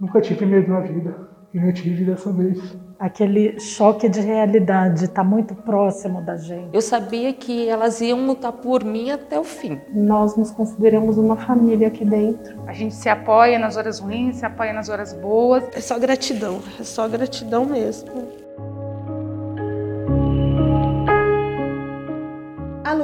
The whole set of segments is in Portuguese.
Nunca tive medo na vida, e eu tive dessa vez. Aquele choque de realidade está muito próximo da gente. Eu sabia que elas iam lutar por mim até o fim. Nós nos consideramos uma família aqui dentro. A gente se apoia nas horas ruins, se apoia nas horas boas. É só gratidão, é só gratidão mesmo.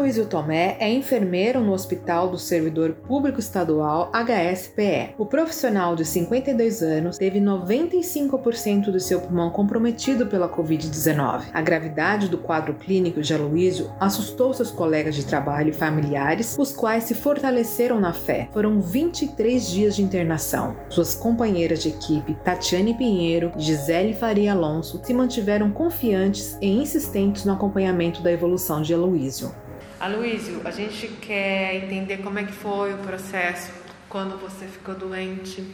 Aloysio Tomé é enfermeiro no Hospital do Servidor Público Estadual HSPE. O profissional de 52 anos teve 95% do seu pulmão comprometido pela Covid-19. A gravidade do quadro clínico de Aloysio assustou seus colegas de trabalho e familiares, os quais se fortaleceram na fé. Foram 23 dias de internação. Suas companheiras de equipe, Tatiane Pinheiro e Gisele Faria Alonso, se mantiveram confiantes e insistentes no acompanhamento da evolução de Aloysio. Aloysio, a gente quer entender como é que foi o processo quando você ficou doente,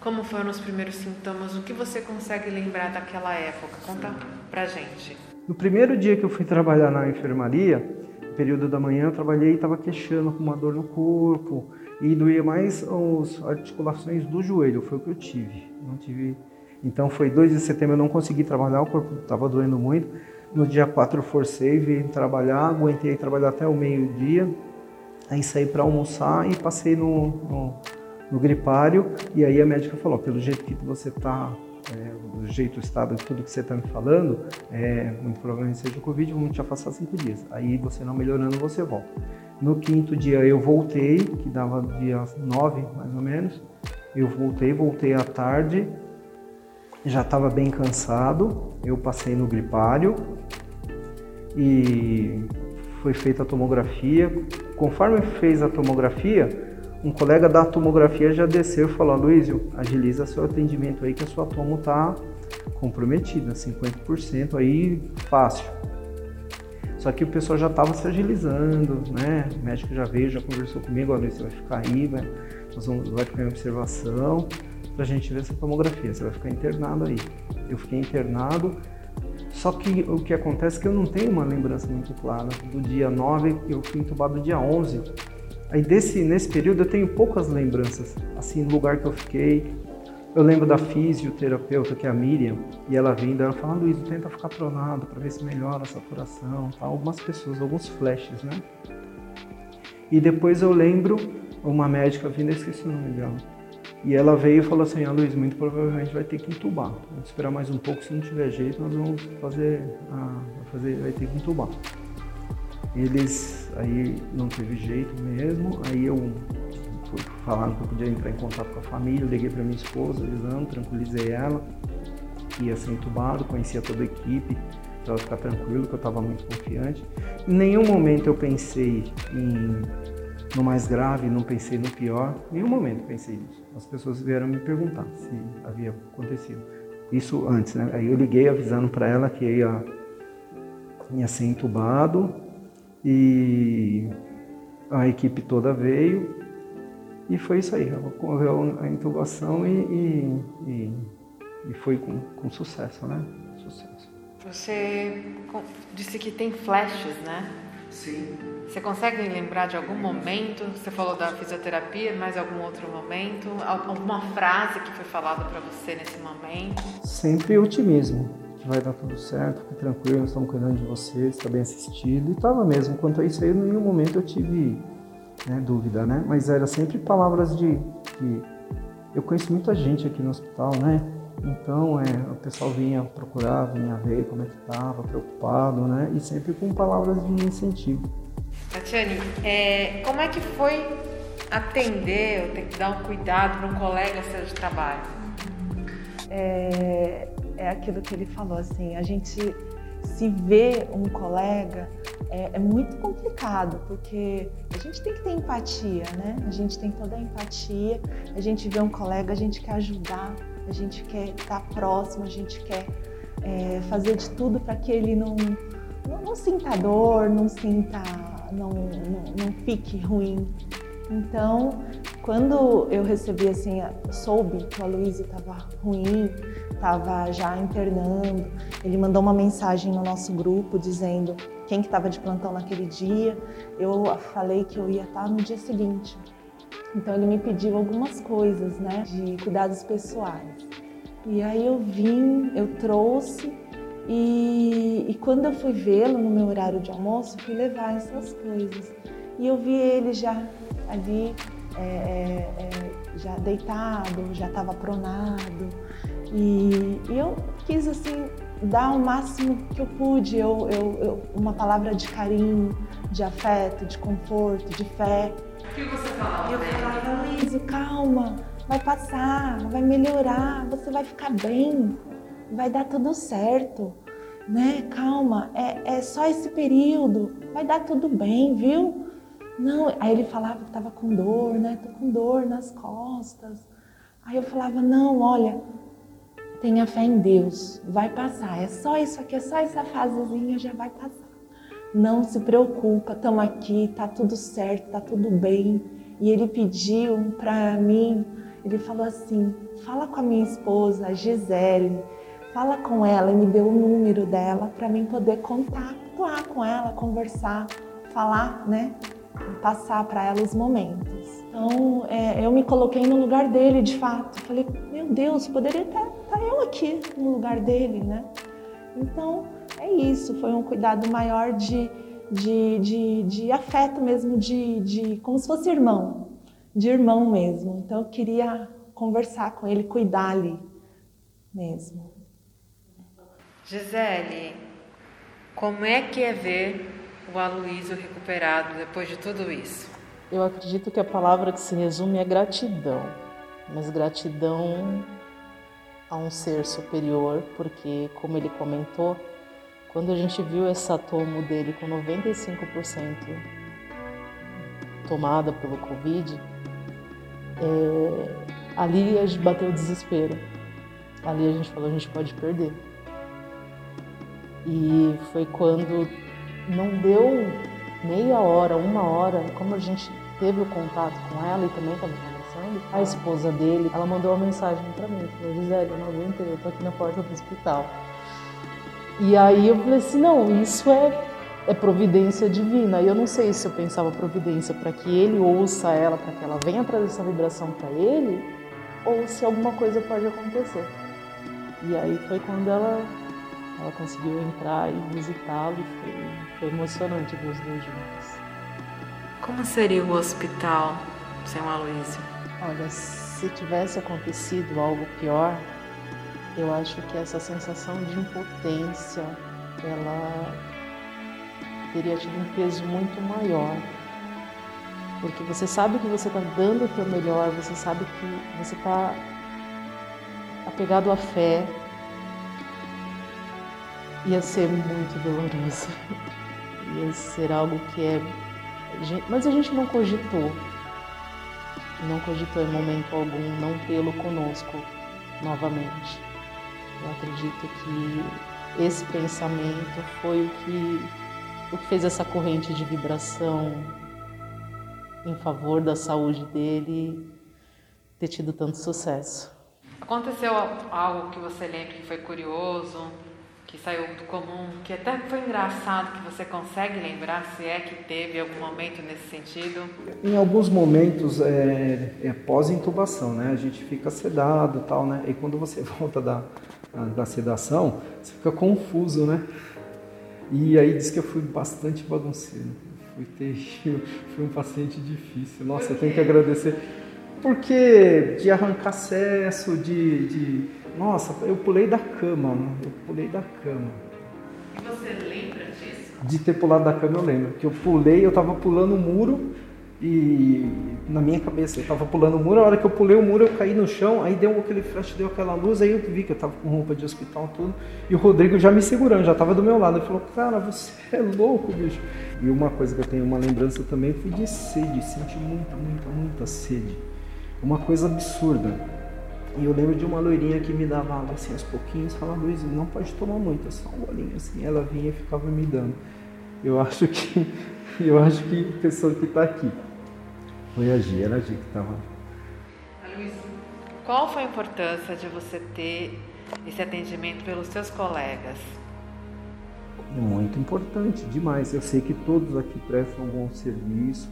como foram os primeiros sintomas, o que você consegue lembrar daquela época? Conta pra gente. No primeiro dia que eu fui trabalhar na enfermaria, período da manhã, eu trabalhei e estava queixando com uma dor no corpo e doía mais as articulações do joelho, foi o que eu tive. Não tive. Então foi 2 de setembro, eu não consegui trabalhar, o corpo estava doendo muito. No dia 4 eu forcei, vim trabalhar, aguentei trabalhar até o meio-dia. Aí saí para almoçar e passei no, no, no, gripário. E aí a médica falou: pelo jeito que você está, é, do jeito, o estado tudo que você está me falando, é, muito provavelmente seja o Covid, vamos te afastar cinco dias. Aí você não melhorando, você volta. No quinto dia eu voltei, que dava dia 9 mais ou menos. Eu voltei, voltei à tarde, já estava bem cansado. Eu passei no gripário, e foi feita a tomografia. Conforme fez a tomografia, um colega da tomografia já desceu e falou: Luísio, agiliza seu atendimento aí que a sua tomo está comprometida, 50% aí fácil. Só que o pessoal já estava se agilizando, né? O médico já veio, já conversou comigo, olha, você vai ficar aí, vai, nós vamos, vai ficar em observação para a gente ver essa tomografia, você vai ficar internado aí. Eu fiquei internado, só que o que acontece é que eu não tenho uma lembrança muito clara do dia 9, eu fui entubado dia 11. Aí desse, nesse período eu tenho poucas lembranças, assim, no lugar que eu fiquei. Eu lembro da fisioterapeuta, que é a Miriam, e ela vindo, ela falando, Luiz, tenta ficar pronado para ver se melhora a saturação, tá? algumas pessoas, alguns flashes, né? E depois eu lembro uma médica vindo, eu esqueci o nome dela, e ela veio e falou assim, ah Luiz, muito provavelmente vai ter que entubar. Vamos esperar mais um pouco, se não tiver jeito, nós vamos fazer, a, fazer vai ter que entubar. Eles, aí não teve jeito mesmo, aí eu falando que eu podia entrar em contato com a família, liguei para minha esposa, avisando, tranquilizei ela, ia ser entubado, conhecia toda a equipe, para ela ficar tranquilo, que eu estava muito confiante. Em nenhum momento eu pensei em no mais grave, não pensei no pior, em nenhum momento pensei nisso. As pessoas vieram me perguntar se havia acontecido. Isso antes, né? Aí eu liguei avisando para ela que ia, ia ser entubado e a equipe toda veio e foi isso aí. Ocorreu a intubação e, e, e, e foi com, com sucesso, né? Sucesso. Você disse que tem flashes, né? Sim. Você consegue lembrar de algum momento? Você falou da fisioterapia, mas algum outro momento? Alguma frase que foi falada para você nesse momento? Sempre otimismo, que vai dar tudo certo, fique tranquilo, nós estamos cuidando de você, está bem assistido. E estava mesmo. Quanto a isso aí, em nenhum momento eu tive né, dúvida, né? Mas era sempre palavras de, de. Eu conheço muita gente aqui no hospital, né? Então, é, o pessoal vinha procurar, vinha ver como é que estava, preocupado, né? E sempre com palavras de incentivo. Tatiane, é, como é que foi atender ou ter que dar um cuidado para um colega seu de trabalho? É, é aquilo que ele falou, assim, a gente se vê um colega é, é, muito complicado, porque a gente tem que ter empatia, né? A gente tem toda a empatia, a gente vê um colega, a gente quer ajudar, a gente quer estar próximo, a gente quer é, fazer de tudo para que ele não, não, não, sinta dor, não sinta, não, não, fique ruim. Então, quando eu recebi assim, soube que o Aloysio estava ruim, estava já internando, ele mandou uma mensagem no nosso grupo dizendo quem que estava de plantão naquele dia. Eu falei que eu ia estar no dia seguinte. Então ele me pediu algumas coisas, né, de cuidados pessoais. E aí eu vim, eu trouxe e, e quando eu fui vê-lo no meu horário de almoço, fui levar essas coisas. E eu vi ele já ali, é, é, é já deitado, já estava pronado. E, e, eu quis assim dar o máximo que eu pude, eu, eu, eu, uma palavra de carinho, de afeto, de conforto, de fé. O que você falava? Eu falava, Luísa, calma, vai passar, vai melhorar, você vai ficar bem, vai dar tudo certo, né? Calma, é, é só esse período, vai dar tudo bem, viu? Não, aí ele falava que estava com dor, né? Tô com dor nas costas. Aí eu falava, não, olha, tenha fé em Deus, vai passar. É só isso aqui, é só essa fasezinha, já vai passar. Não se preocupa, estamos aqui, tá tudo certo, tá tudo bem. E ele pediu para mim, ele falou assim: fala com a minha esposa, Gisele, fala com ela e me deu o número dela para mim poder contactar com ela, conversar, falar, né? Passar para ela os momentos. Então, é, eu me coloquei no lugar dele, de fato. Falei, meu Deus, poderia estar, estar eu aqui no lugar dele, né? Então, é isso. Foi um cuidado maior de, de, de, de afeto mesmo, de, de como se fosse irmão, de irmão mesmo. Então, eu queria conversar com ele, cuidar ali mesmo. Gisele, como é que é ver o Aloysio recuperado depois de tudo isso? Eu acredito que a palavra que se resume é gratidão, mas gratidão a um ser superior, porque, como ele comentou, quando a gente viu essa tomo dele com 95% tomada pelo Covid, é, ali a gente bateu o desespero. Ali a gente falou, a gente pode perder. E foi quando não deu meia hora, uma hora, como a gente teve o contato com ela e também estava conversando, a esposa dele, ela mandou uma mensagem para mim, falou, Gisele, eu não aguentei, eu tô aqui na porta do hospital. E aí eu falei assim, não, isso é, é providência divina. E eu não sei se eu pensava providência para que ele ouça ela, para que ela venha trazer essa vibração para ele, ou se alguma coisa pode acontecer. E aí foi quando ela, ela conseguiu entrar e visitá-lo, foi, foi emocionante ver os dois juntos. Como seria o hospital sem o Aloysio? Olha, se tivesse acontecido algo pior, eu acho que essa sensação de impotência, ela teria tido um peso muito maior. Porque você sabe que você está dando o teu melhor, você sabe que você está apegado à fé. Ia ser muito doloroso. Ia ser algo que é mas a gente não cogitou, não cogitou em momento algum não tê-lo conosco novamente. Eu acredito que esse pensamento foi o que, o que fez essa corrente de vibração em favor da saúde dele ter tido tanto sucesso. Aconteceu algo que você lembra que foi curioso, que saiu do comum, que até foi engraçado, que você consegue lembrar se é que teve algum momento nesse sentido? Em alguns momentos é, é pós-intubação, né? A gente fica sedado tal, né? E quando você volta da, da sedação, você fica confuso, né? E aí diz que eu fui bastante bagunceiro. Fui terrível, fui um paciente difícil. Nossa, eu tenho que agradecer. Porque de arrancar acesso, de, de nossa, eu pulei da cama, né? eu pulei da cama. E você lembra disso? De ter pulado da cama eu lembro, que eu pulei, eu tava pulando o muro e na minha cabeça, eu tava pulando o muro, a hora que eu pulei o muro eu caí no chão, aí deu aquele flash, deu aquela luz, aí eu vi que eu tava com roupa de hospital tudo, e o Rodrigo já me segurando, já tava do meu lado, ele falou, cara, você é louco, bicho. E uma coisa que eu tenho uma lembrança também foi de sede, senti muita, muita, muita sede. Uma coisa absurda. E eu lembro de uma loirinha que me dava assim aos pouquinhos, falava, Luiz, não pode tomar muito, é só um bolinho assim. Ela vinha e ficava me dando. Eu acho que eu acho que a pessoa que está aqui foi a Gia, era a Gia que estava. Luiz, qual foi a importância de você ter esse atendimento pelos seus colegas? É muito importante, demais. Eu sei que todos aqui prestam um bom serviço.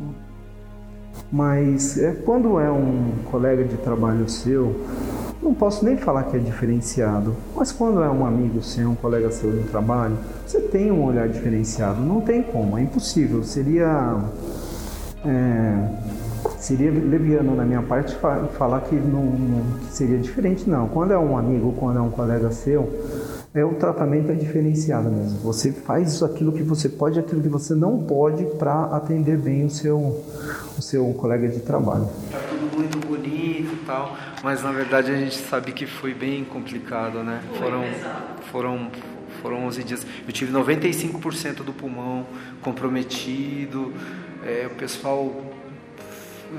Mas é, quando é um colega de trabalho seu, não posso nem falar que é diferenciado, mas quando é um amigo seu, um colega seu no trabalho, você tem um olhar diferenciado. Não tem como, é impossível. Seria. É, seria leviano na minha parte falar que não, não, seria diferente, não. Quando é um amigo, quando é um colega seu, é o tratamento é diferenciado mesmo. Você faz aquilo que você pode, aquilo que você não pode para atender bem o seu, o seu colega de trabalho. Tá tudo muito bonito e tal, mas na verdade a gente sabe que foi bem complicado, né? Foram, foram, foram 11 dias. Eu tive 95% do pulmão comprometido, é, o pessoal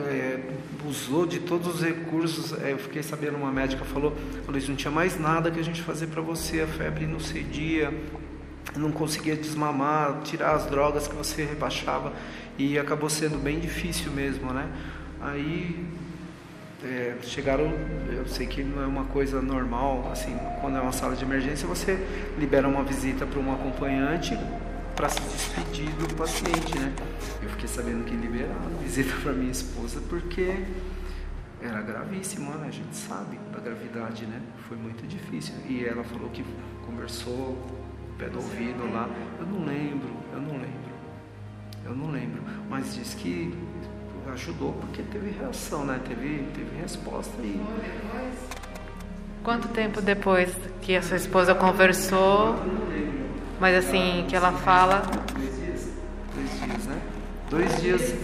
é, usou de todos os recursos. É, eu fiquei sabendo, uma médica falou, isso, não tinha mais nada que a gente fazer para você, a febre não cedia, não conseguia desmamar, tirar as drogas que você rebaixava e acabou sendo bem difícil mesmo, né? Aí é, chegaram, eu sei que não é uma coisa normal, assim, quando é uma sala de emergência você libera uma visita para um acompanhante para se despedir do paciente, né? Eu fiquei sabendo que liberaram visita para minha esposa porque era gravíssimo, né? A gente sabe da gravidade, né? Foi muito difícil. E ela falou que conversou pé do ouvido lá. Eu não lembro, eu não lembro. Eu não lembro. Mas diz que ajudou porque teve reação, né? Teve, teve resposta e. Quanto tempo depois que a sua esposa conversou? Mas assim, que ela fala. Dois dias. Dois dias, né? Dois dias.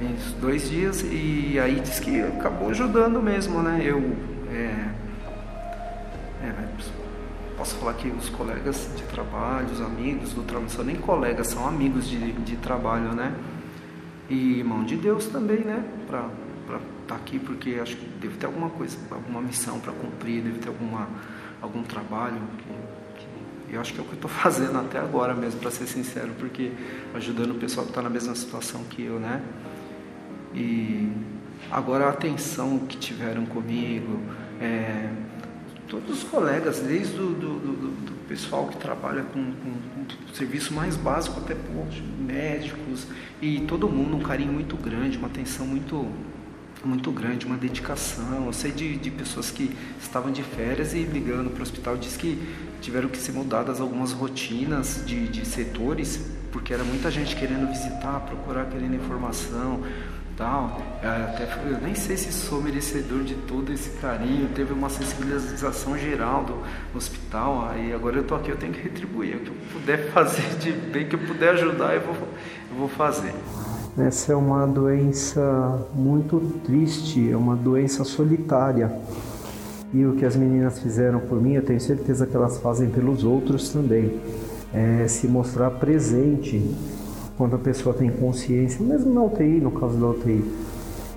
Isso, dois dias e aí diz que acabou ajudando mesmo, né? Eu. É, é, posso falar que os colegas de trabalho, os amigos do trabalho, não são nem colegas, são amigos de, de trabalho, né? E mão de Deus também, né? Para estar tá aqui, porque acho que deve ter alguma coisa, alguma missão para cumprir, deve ter alguma, algum trabalho que, que eu acho que é o que eu estou fazendo até agora mesmo, para ser sincero, porque ajudando o pessoal que está na mesma situação que eu, né? E agora a atenção que tiveram comigo, é, todos os colegas, desde o do, do, do pessoal que trabalha com, com, serviço mais básico até poxa, médicos e todo mundo um carinho muito grande, uma atenção muito muito grande, uma dedicação. Eu sei de, de pessoas que estavam de férias e ligando para o hospital, diz que tiveram que ser mudadas algumas rotinas de, de setores, porque era muita gente querendo visitar, procurar, querendo informação tal. É, até, eu nem sei se sou merecedor de todo esse carinho. Teve uma sensibilização geral do hospital. Aí agora eu tô aqui, eu tenho que retribuir. O que eu puder fazer de bem, que eu puder ajudar, eu vou, eu vou fazer. Essa é uma doença muito triste, é uma doença solitária. E o que as meninas fizeram por mim, eu tenho certeza que elas fazem pelos outros também. É se mostrar presente quando a pessoa tem consciência, mesmo na UTI, no caso da UTI.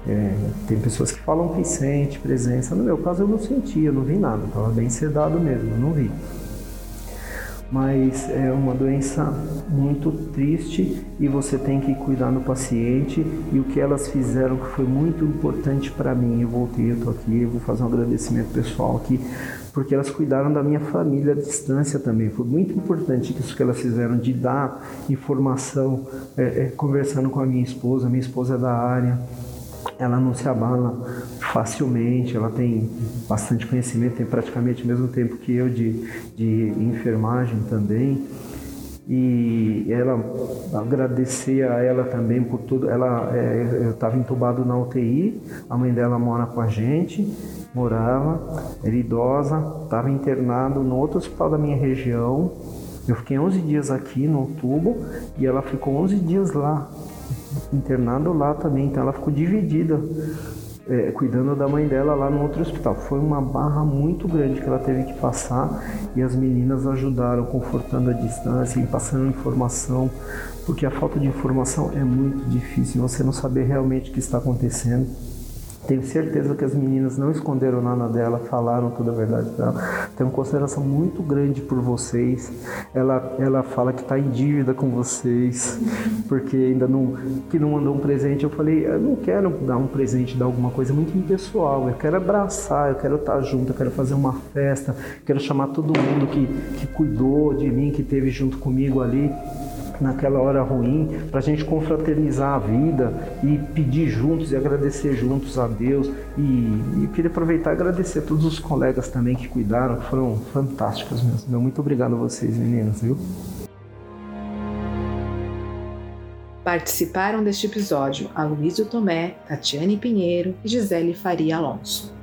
É, tem pessoas que falam que sente presença. No meu caso, eu não senti, eu não vi nada, estava bem sedado mesmo, não vi. Mas é uma doença muito triste e você tem que cuidar do paciente. E o que elas fizeram que foi muito importante para mim, eu voltei, eu estou aqui, eu vou fazer um agradecimento pessoal aqui porque elas cuidaram da minha família à distância também. Foi muito importante isso que elas fizeram, de dar informação, é, é, conversando com a minha esposa. Minha esposa é da área, ela não se abala facilmente, ela tem bastante conhecimento, tem praticamente o mesmo tempo que eu de, de enfermagem também. E ela agradecer a ela também por tudo. Ela, é, eu estava entubado na UTI, a mãe dela mora com a gente morava, era idosa, estava internado no outro hospital da minha região. Eu fiquei 11 dias aqui no tubo e ela ficou 11 dias lá, internada lá também. Então ela ficou dividida, é, cuidando da mãe dela lá no outro hospital. Foi uma barra muito grande que ela teve que passar e as meninas ajudaram, confortando a distância e passando informação, porque a falta de informação é muito difícil, você não saber realmente o que está acontecendo. Tenho certeza que as meninas não esconderam nada dela, falaram toda a verdade dela. Tenho consideração muito grande por vocês. Ela, ela fala que está em dívida com vocês, porque ainda não, que não mandou um presente. Eu falei, eu não quero dar um presente, dar alguma coisa muito impessoal. Eu quero abraçar, eu quero estar junto, eu quero fazer uma festa, quero chamar todo mundo que, que cuidou de mim, que esteve junto comigo ali naquela hora ruim, para a gente confraternizar a vida e pedir juntos e agradecer juntos a Deus. E, e queria aproveitar e agradecer a todos os colegas também que cuidaram, que foram fantásticos mesmo. Muito obrigado a vocês, meninas, viu? Participaram deste episódio Aloysio Tomé, Tatiane Pinheiro e Gisele Faria Alonso.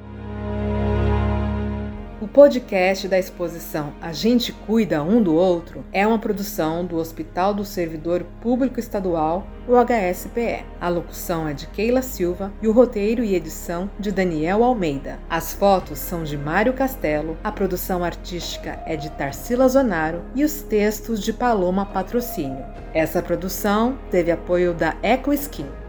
O podcast da exposição A Gente Cuida Um do Outro é uma produção do Hospital do Servidor Público Estadual, o HSPE. A locução é de Keila Silva e o roteiro e edição de Daniel Almeida. As fotos são de Mário Castelo, a produção artística é de Tarsila Zonaro e os textos de Paloma Patrocínio. Essa produção teve apoio da Eco Skin.